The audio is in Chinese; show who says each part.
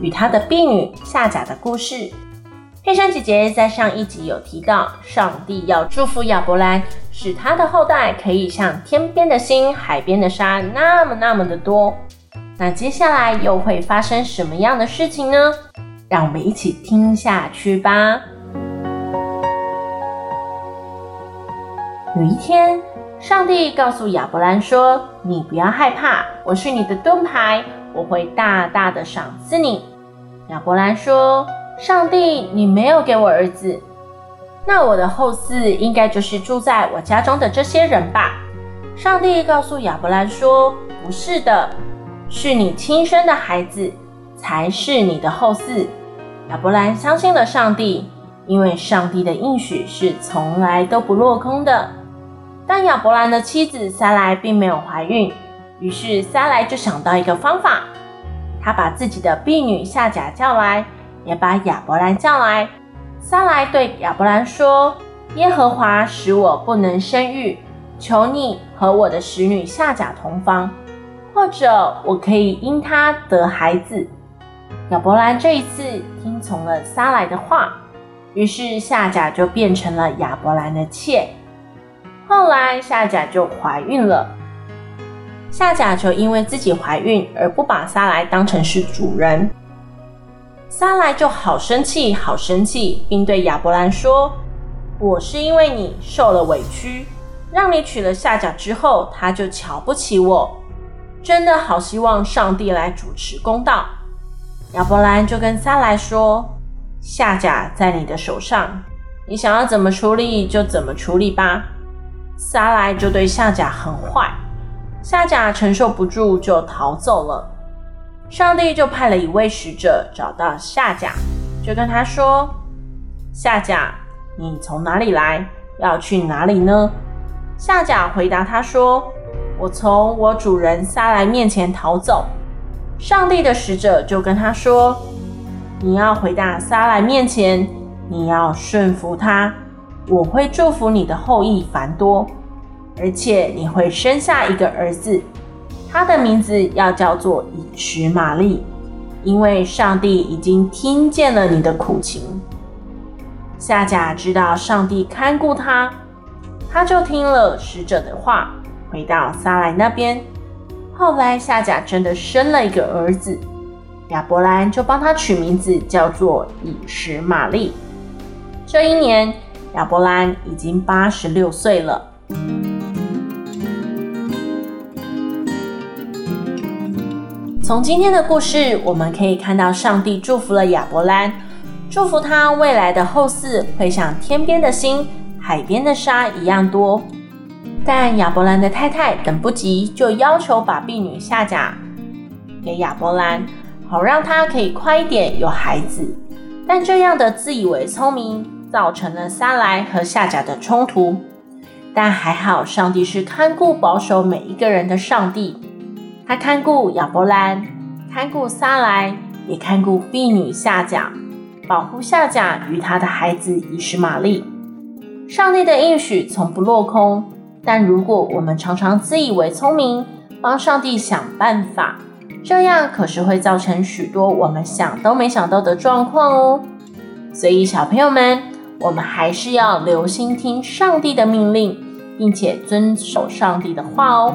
Speaker 1: 与他的婢女夏甲的故事。佩珊姐姐在上一集有提到，上帝要祝福亚伯兰，使他的后代可以像天边的星、海边的沙那么那么的多。那接下来又会发生什么样的事情呢？让我们一起听下去吧。有一天，上帝告诉亚伯兰说：“你不要害怕，我是你的盾牌。”我会大大的赏赐你。亚伯兰说：“上帝，你没有给我儿子，那我的后嗣应该就是住在我家中的这些人吧？”上帝告诉亚伯兰说：“不是的，是你亲生的孩子才是你的后嗣。”亚伯兰相信了上帝，因为上帝的应许是从来都不落空的。但亚伯兰的妻子撒莱并没有怀孕。于是撒莱就想到一个方法，他把自己的婢女夏甲叫来，也把亚伯兰叫来。撒莱对亚伯兰说：“耶和华使我不能生育，求你和我的使女夏甲同房，或者我可以因她得孩子。”亚伯兰这一次听从了撒莱的话，于是夏甲就变成了亚伯兰的妾。后来夏甲就怀孕了。夏甲就因为自己怀孕而不把撒莱当成是主人，撒莱就好生气，好生气，并对亚伯兰说：“我是因为你受了委屈，让你娶了夏甲之后，他就瞧不起我。真的好希望上帝来主持公道。”亚伯兰就跟撒莱说：“夏甲在你的手上，你想要怎么处理就怎么处理吧。”撒莱就对夏甲很坏。夏甲承受不住，就逃走了。上帝就派了一位使者找到夏甲，就跟他说：“夏甲，你从哪里来？要去哪里呢？”夏甲回答他说：“我从我主人撒莱面前逃走。”上帝的使者就跟他说：“你要回到撒莱面前，你要顺服他，我会祝福你的后裔繁多。”而且你会生下一个儿子，他的名字要叫做以实玛利，因为上帝已经听见了你的苦情。夏甲知道上帝看顾他，他就听了使者的话，回到撒莱那边。后来夏甲真的生了一个儿子，亚伯兰就帮他取名字叫做以实玛利。这一年，亚伯兰已经八十六岁了。从今天的故事，我们可以看到，上帝祝福了亚伯兰，祝福他未来的后嗣会像天边的星、海边的沙一样多。但亚伯兰的太太等不及，就要求把婢女夏甲给亚伯兰，好让他可以快一点有孩子。但这样的自以为聪明，造成了撒莱和夏甲的冲突。但还好，上帝是看顾保守每一个人的上帝。他看顾亚伯兰，看顾撒来，也看顾婢女夏甲，保护夏甲与他的孩子以实玛利。上帝的应许从不落空，但如果我们常常自以为聪明，帮上帝想办法，这样可是会造成许多我们想都没想到的状况哦。所以小朋友们，我们还是要留心听上帝的命令，并且遵守上帝的话哦。